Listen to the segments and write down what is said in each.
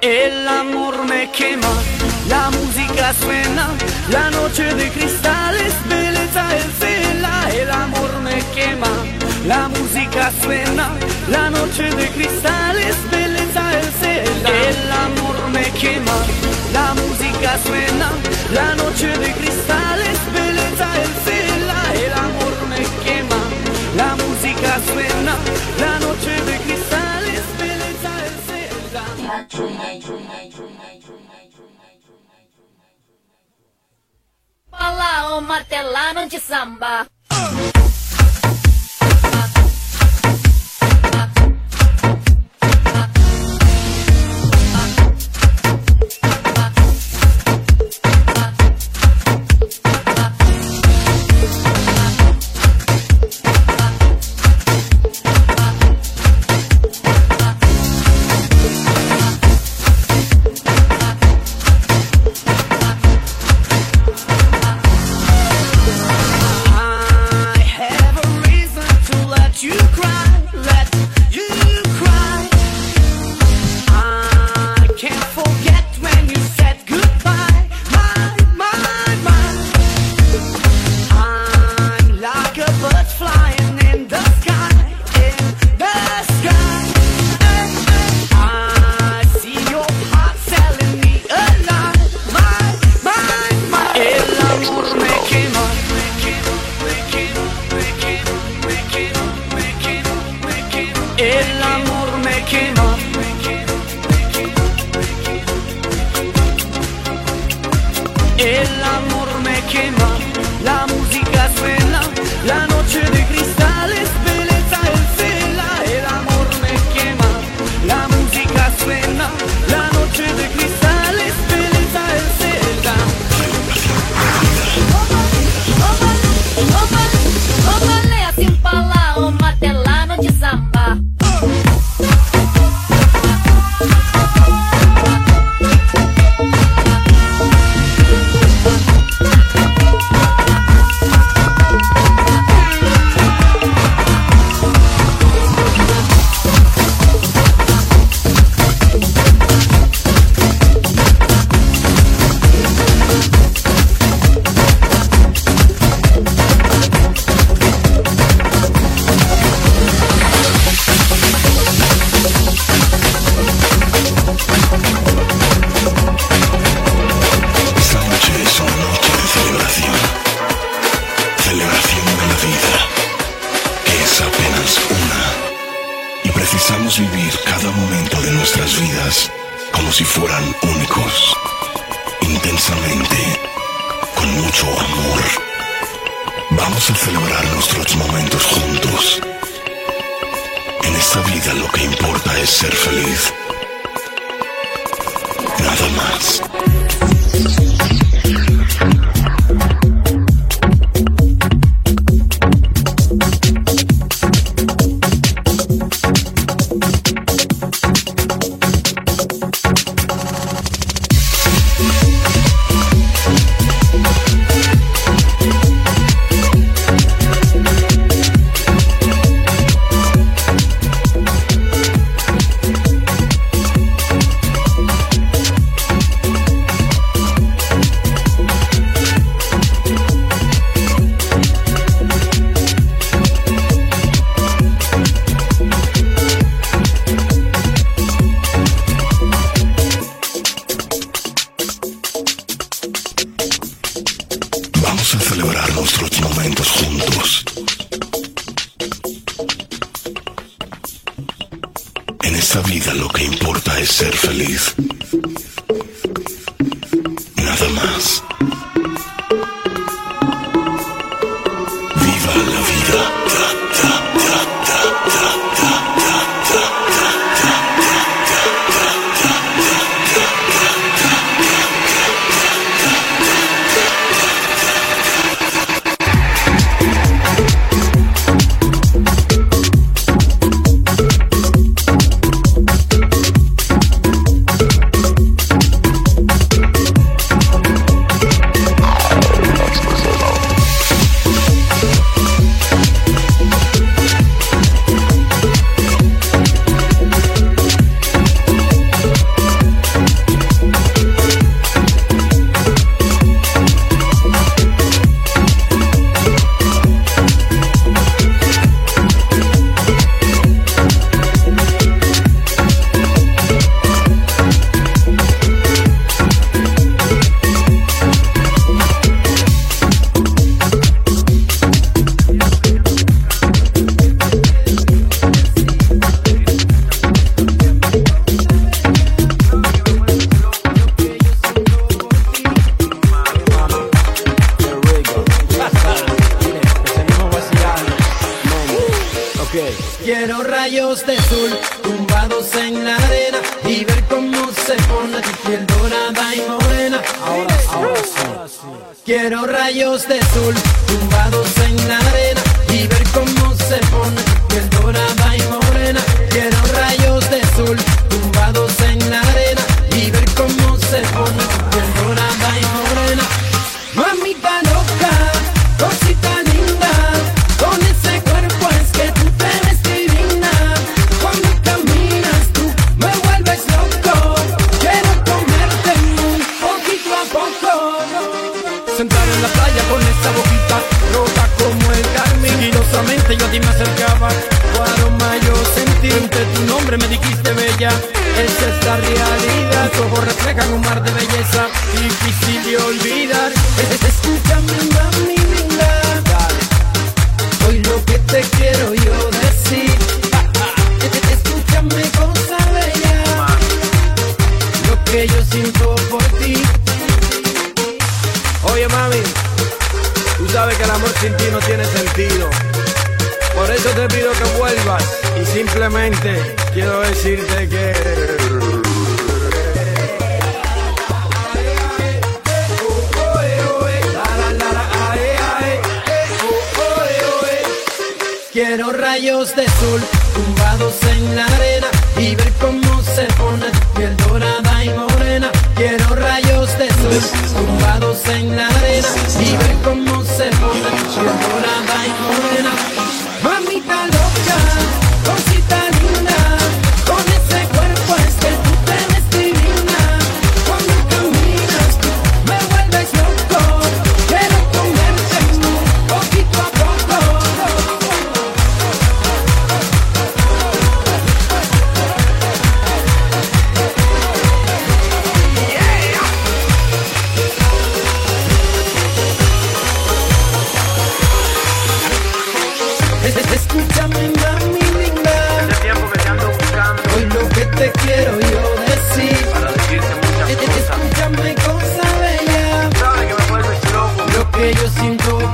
El amor me quema, la música suena, la noche de cristales, belleza es vela. El amor me quema, la música suena, la noche de cristales, belleza es vela. El amor me quema, la música suena, la noche de cristales, belleza es vela. Fala, ô martelano de samba. ser feliz.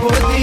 Por.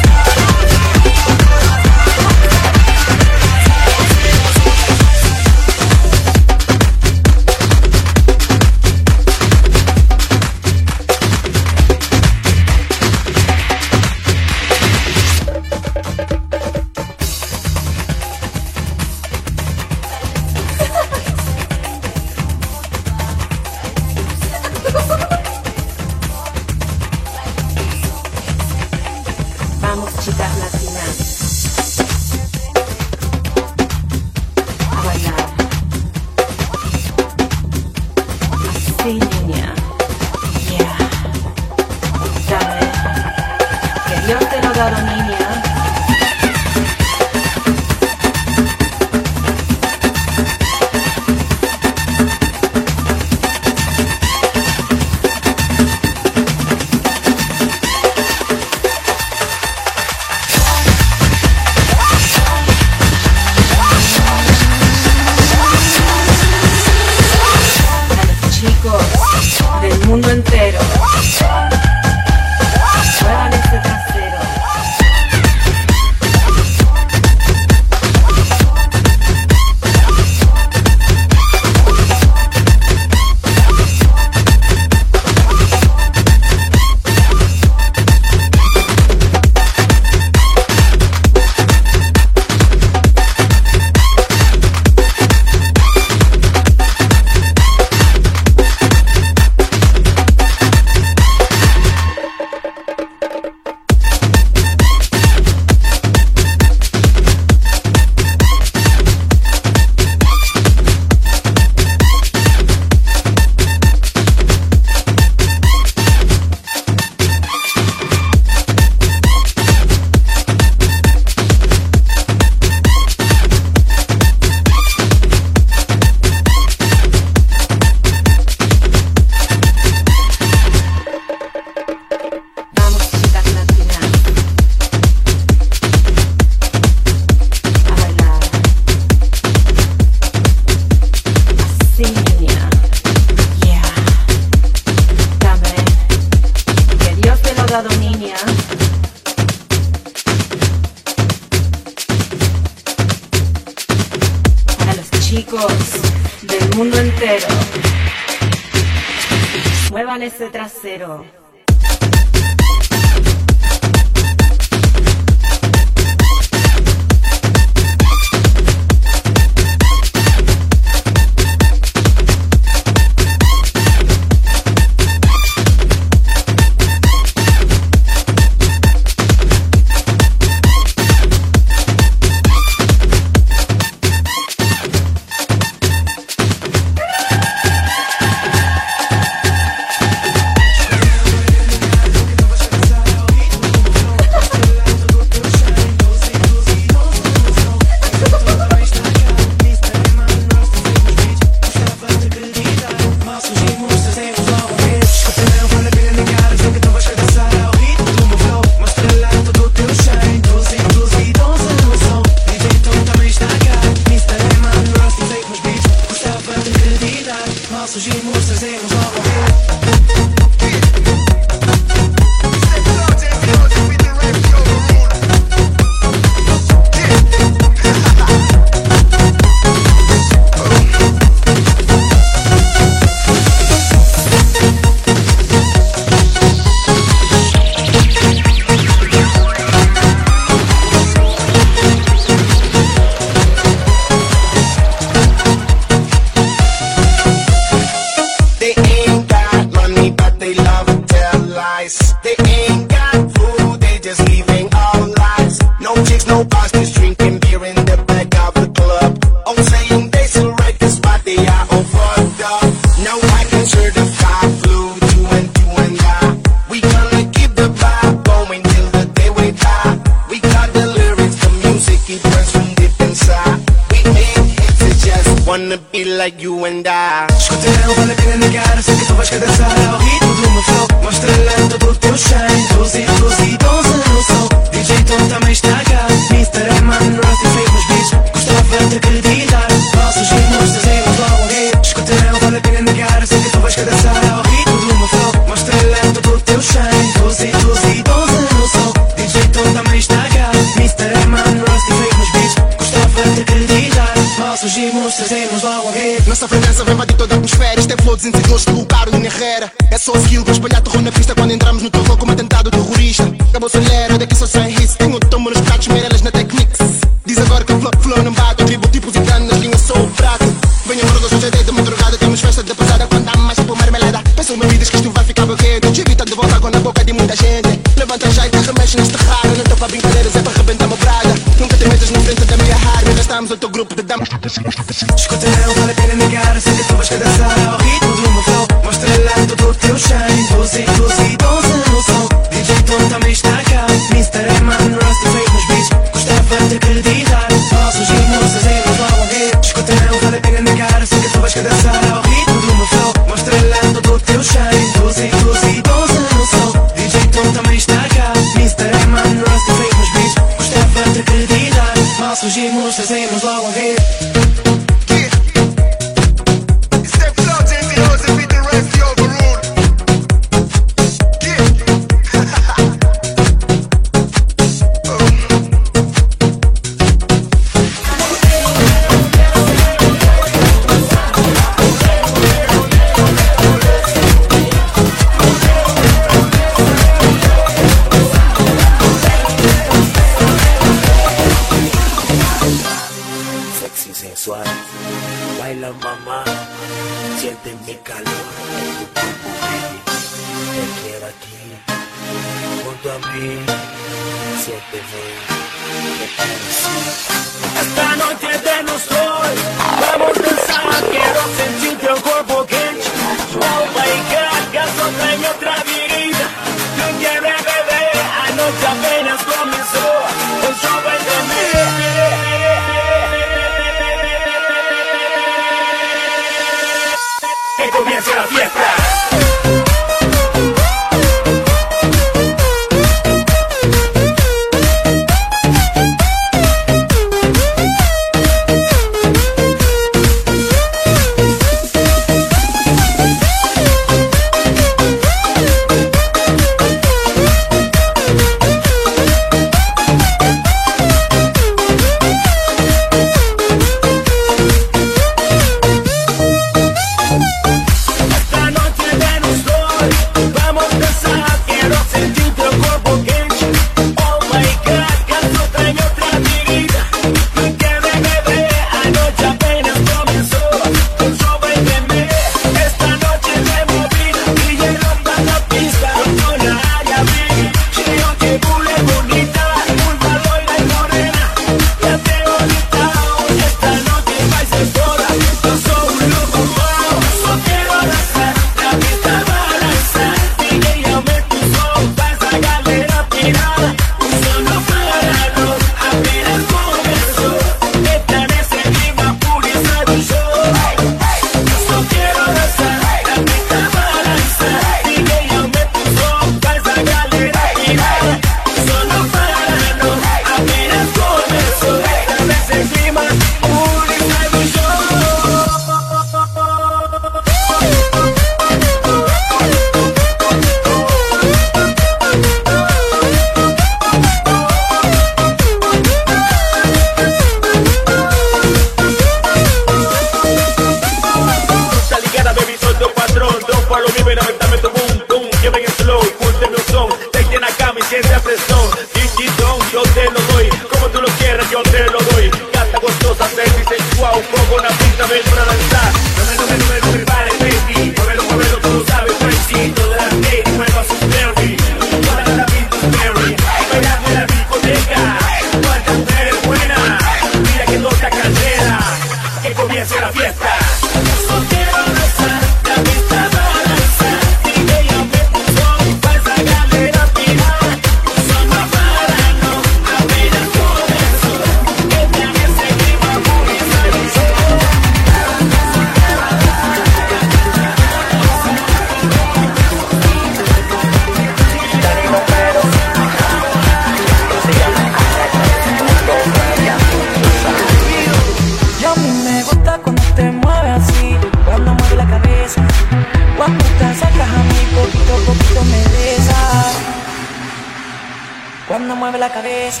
Mueve la cabeza.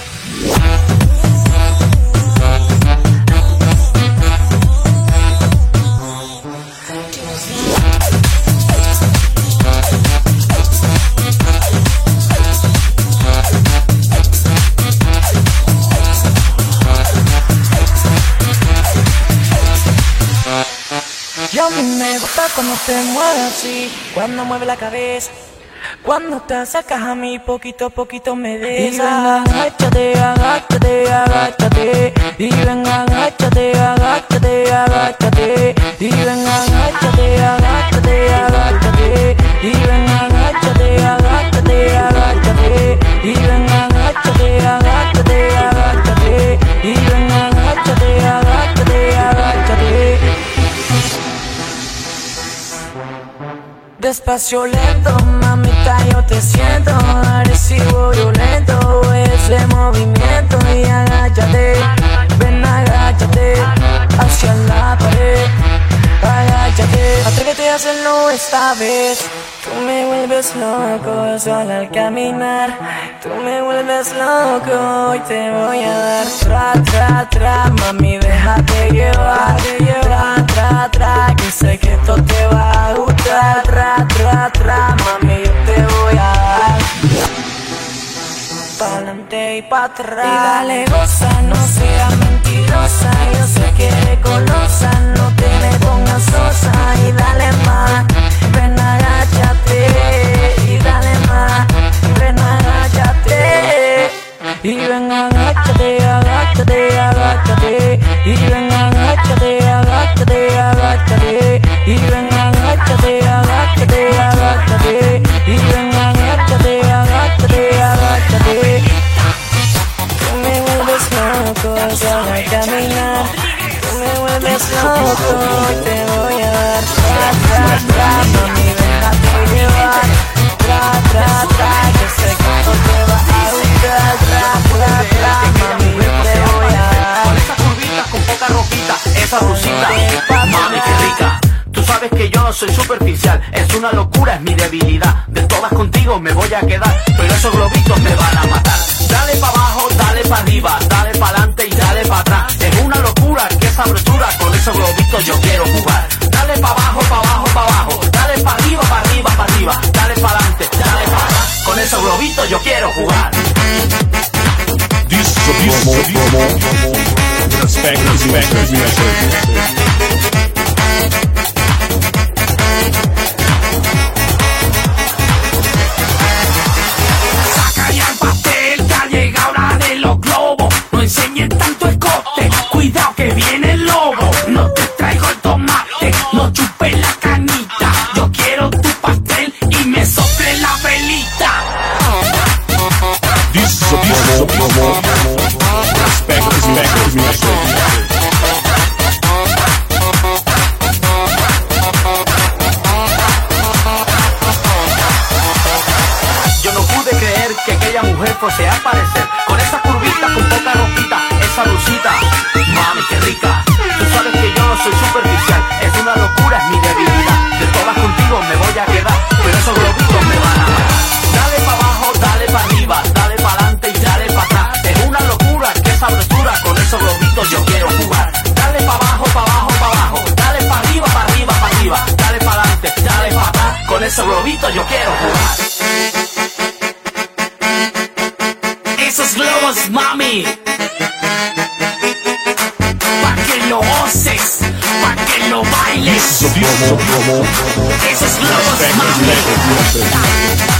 Y a mí me gusta cuando te mueves así, cuando mueve la cabeza. Cuando te acercas a mí, poquito a poquito me besas. Y ven, agáchate, agáchate, agáchate. Y ven, agáchate, agáchate, agáchate. Y ven, agáchate, agáchate, agáchate. Y ven, agáchate, agáchate, agáchate. Y Despacio lento, mamita, yo te siento. Agresivo, violento, ese movimiento. Y agáchate, ven, agáchate Hacia la pared, agáchate Atrévete a hacerlo esta vez Tú me vuelves loco solo al caminar. Tú me vuelves loco y te voy a dar. Tra, tra, tra, mami, déjate llevar. Tra, tra, tra, que sé que esto te va a gustar. Tra, tra, tra, mami, yo te voy a dar. Pa'lante y pa' atrás. Y dale goza, no seas mentirosa. Yo sé que eres golosa, no te me pongas sosa. Y dale más, ven agáchate Y dale más, ven agáchate Y ven agáchate, agáchate, agáchate. Y ven agáchate, agáchate, agáchate yo no soy superficial, es una locura, es mi debilidad. De todas contigo me voy a quedar, pero esos globitos me van a matar. Dale pa' abajo, dale pa' arriba, dale pa' adelante y dale pa' atrás. Es una locura, qué sabrosura, con esos globitos yo quiero jugar. Dale pa' abajo, pa' abajo, pa' abajo, dale pa' arriba, pa' arriba, pa' arriba, dale pa' adelante, dale pa' atrás. Con esos globitos yo quiero jugar. Respect, respect, respect. Fuese a aparecer Con esa curvita, con poca ropita, esa blusita. Mami, qué rica. Tú sabes que yo no soy superficial. Es una locura, es mi debilidad. De todas contigo me voy a quedar. Pero esos globitos me van a matar. Dale pa' abajo, dale pa' arriba. Dale pa' adelante y dale pa' atrás. Es una locura, qué sabrosura. Con esos globitos yo quiero jugar. Dale pa' abajo, pa' abajo, pa' abajo. Dale pa' arriba, pa' arriba, pa' arriba. Dale pa' adelante, dale pa' atrás. Con esos globitos yo quiero jugar vamos, mami. Pa' que lo goces, pa' que lo bailes. Esos globos, mami.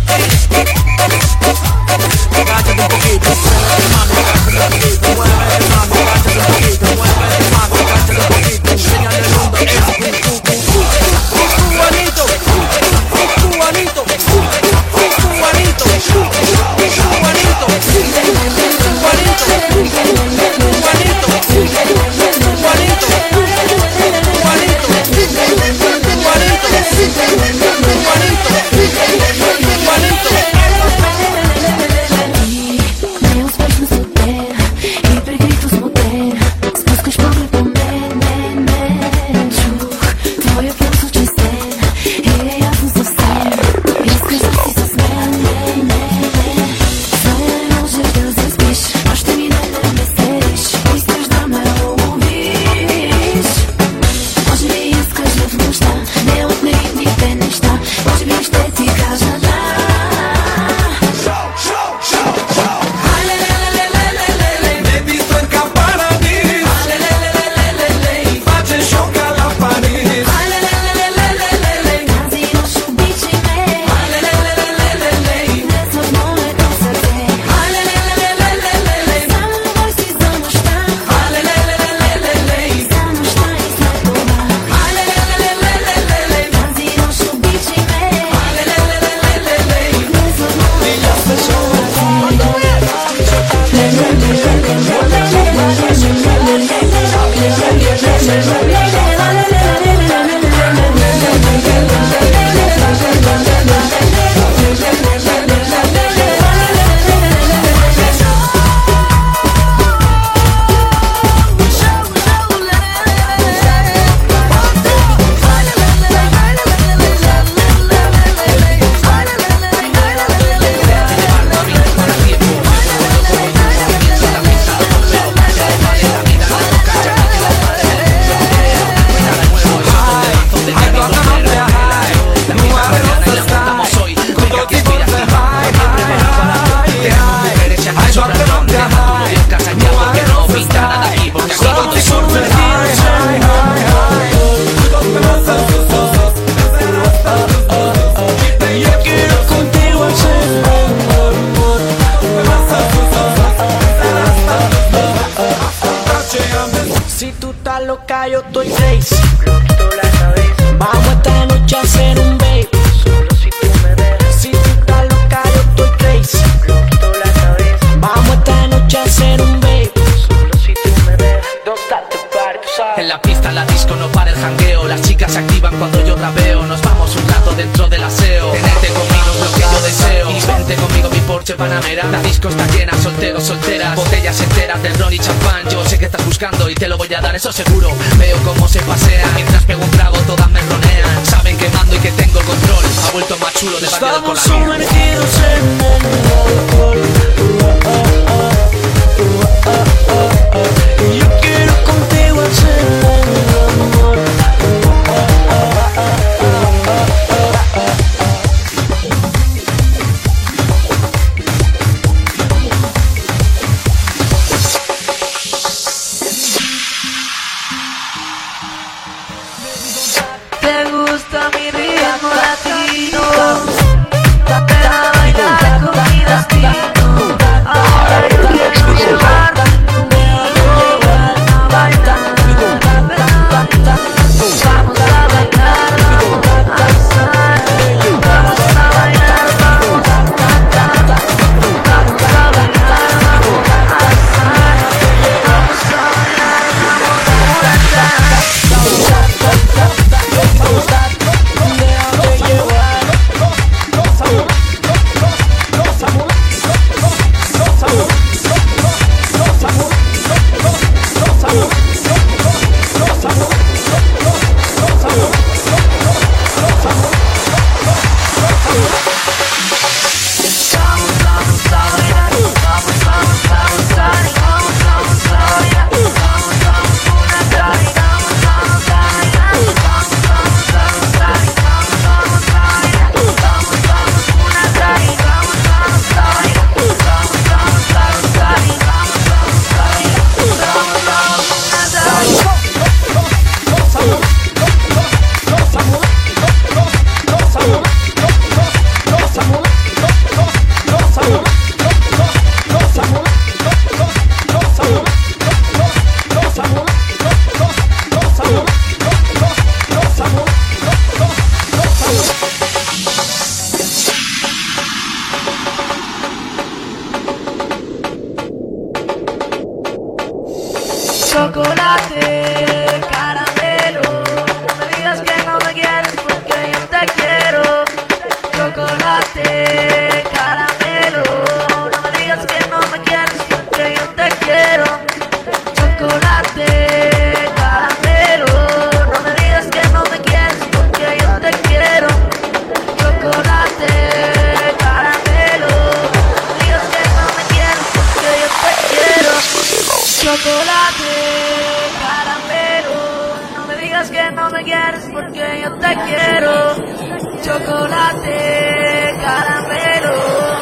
y te lo voy a dar, eso seguro. Veo cómo se pasea mientras pego un trago, todas me ronean. Saben que mando y que tengo control. Ha vuelto más chulo de Estamos con la no me quieres porque yo te quiero. Chocolate, caramelo.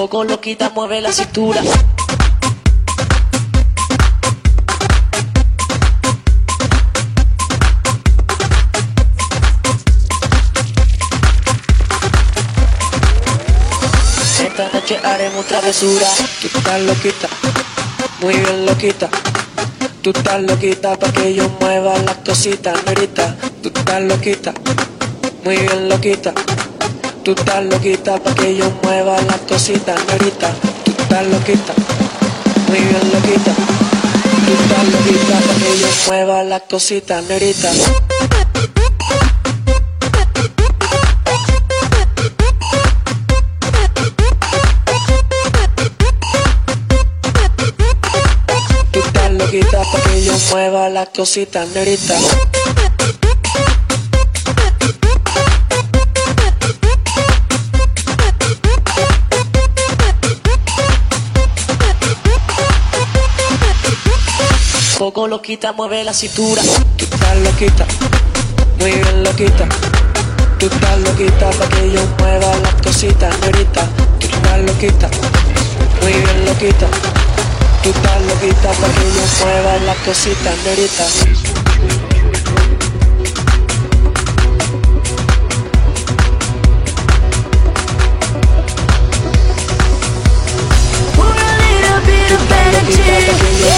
Poco loquita, mueve la cintura. Esta noche haremos travesura. Tú estás loquita, muy bien loquita. Tú estás loquita pa' que yo mueva las cositas, negrita. Tú estás loquita, muy bien loquita. Tú estás loquita pa' que yo mueva las cositas, negrita. Tú estás loquita, muy bien loquita. Tú estás loquita pa' que yo mueva las cositas, negrita. Tú estás loquita pa' que yo mueva las cositas, negrita. Poco loquita, mueve la cintura. Tú estás loquita, muy bien loquita. Tú estás loquita pa' que yo mueva las cositas, negrita. Tú estás loquita, muy bien loquita. Tú estás loquita pa' que yo mueva las cositas. Put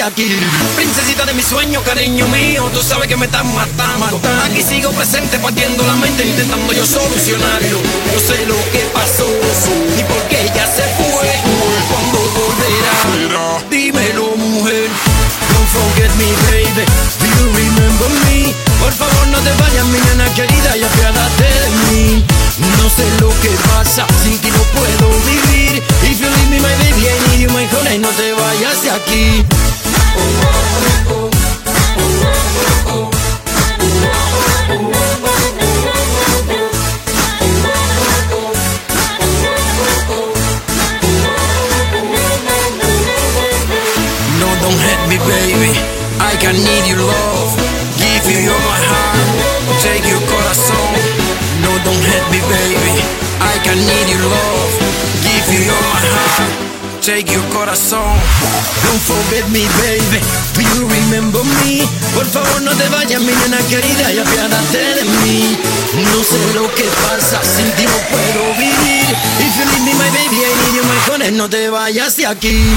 de aquí. Princesita de mi sueño, cariño mío, tú sabes que me estás matando. Aquí sigo presente, partiendo la mente, intentando yo solucionarlo. Yo sé lo que pasó y por qué ella se fue. Cuando volverá, dímelo, mujer. Don't forget me, baby. Do you remember me? Por favor, no te vayas, mi nena querida, y apiádate de mí. No sé lo que pasa, sin ti no puedo vivir. If you leave me, my baby, I need you, my honey, no te vayas de aquí. No, don't hate me, baby. I can need your love. Take your corazón. Don't forget me, baby. Do you remember me? Por favor, no te vayas, mi nena querida, y apiádate de mí. No sé lo que pasa, sin ti no puedo vivir. If you leave me, my baby, I need you, my honey, no te vayas de aquí.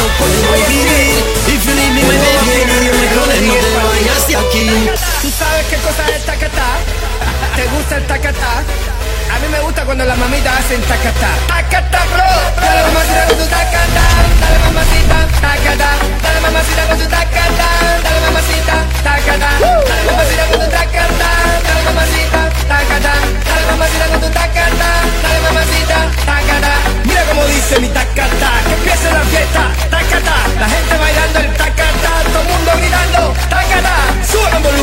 no puedo vivir. If you leave me, my baby, my honey, no te vayas de aquí. ¿Tú sabes qué cosa es tacatá? ¿Te gusta el tacatá? A mí me gusta cuando las mamitas hacen tacatá. Tacatá, bro. Dale mamacita con tu tacatá. Dale mamacita, tacatá. Dale mamacita con tu tacatá. Dale mamacita, tacatá. Dale mamacita con tu tacatá. Dale mamacita, tacatá. Dale mamacita con tu tacatá. Dale mamacita, tacatá. Mira cómo dice mi tacatá. Que empiece la fiesta. Tacatá. La gente bailando el tacatá. Todo el mundo gritando. Tacatá. Sube el volumen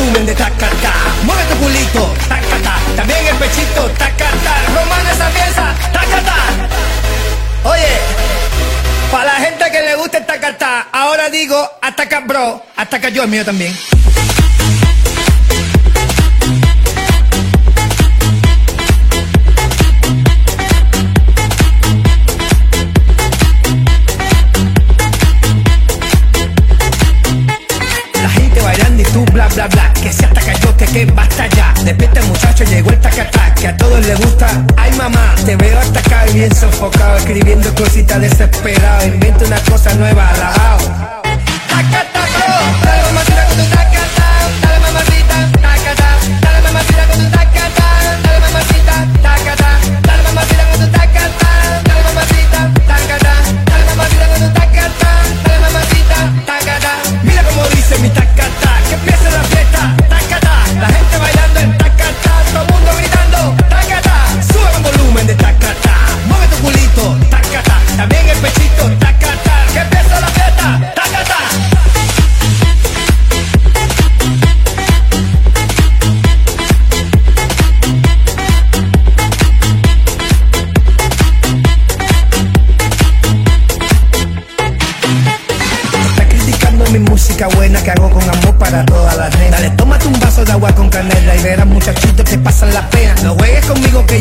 digo ataca bro, ataca yo el mío también. La gente bailando y tú bla bla bla Que se ataca yo que que basta ya. Despierta muchacho llegó el tacatá Que a todos les gusta. Ay mamá te veo atacado y bien sofocado Escribiendo cositas desesperado. Inventa una cosa nueva alabao Tacatá bro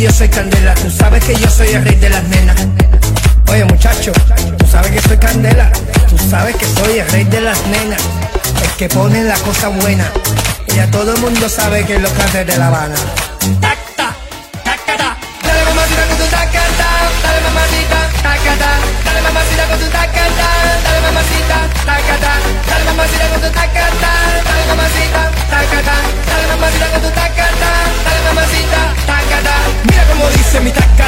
yo soy candela, tú sabes que yo soy el rey de las nenas. Oye muchacho, tú sabes que soy candela, tú sabes que soy el rey de las nenas, el que pone la cosa buena. Y ya todo el mundo sabe que los cantes de La Habana. Tacta, tacata, dale mamacita con tu tacata, dale mamacita, tacata, dale mamacita con tu tacata, dale mamacita, tacata, dale mamacita con tu tacata, dale mamacita, tacata, dale mamacita con tu tacata. se mi tacca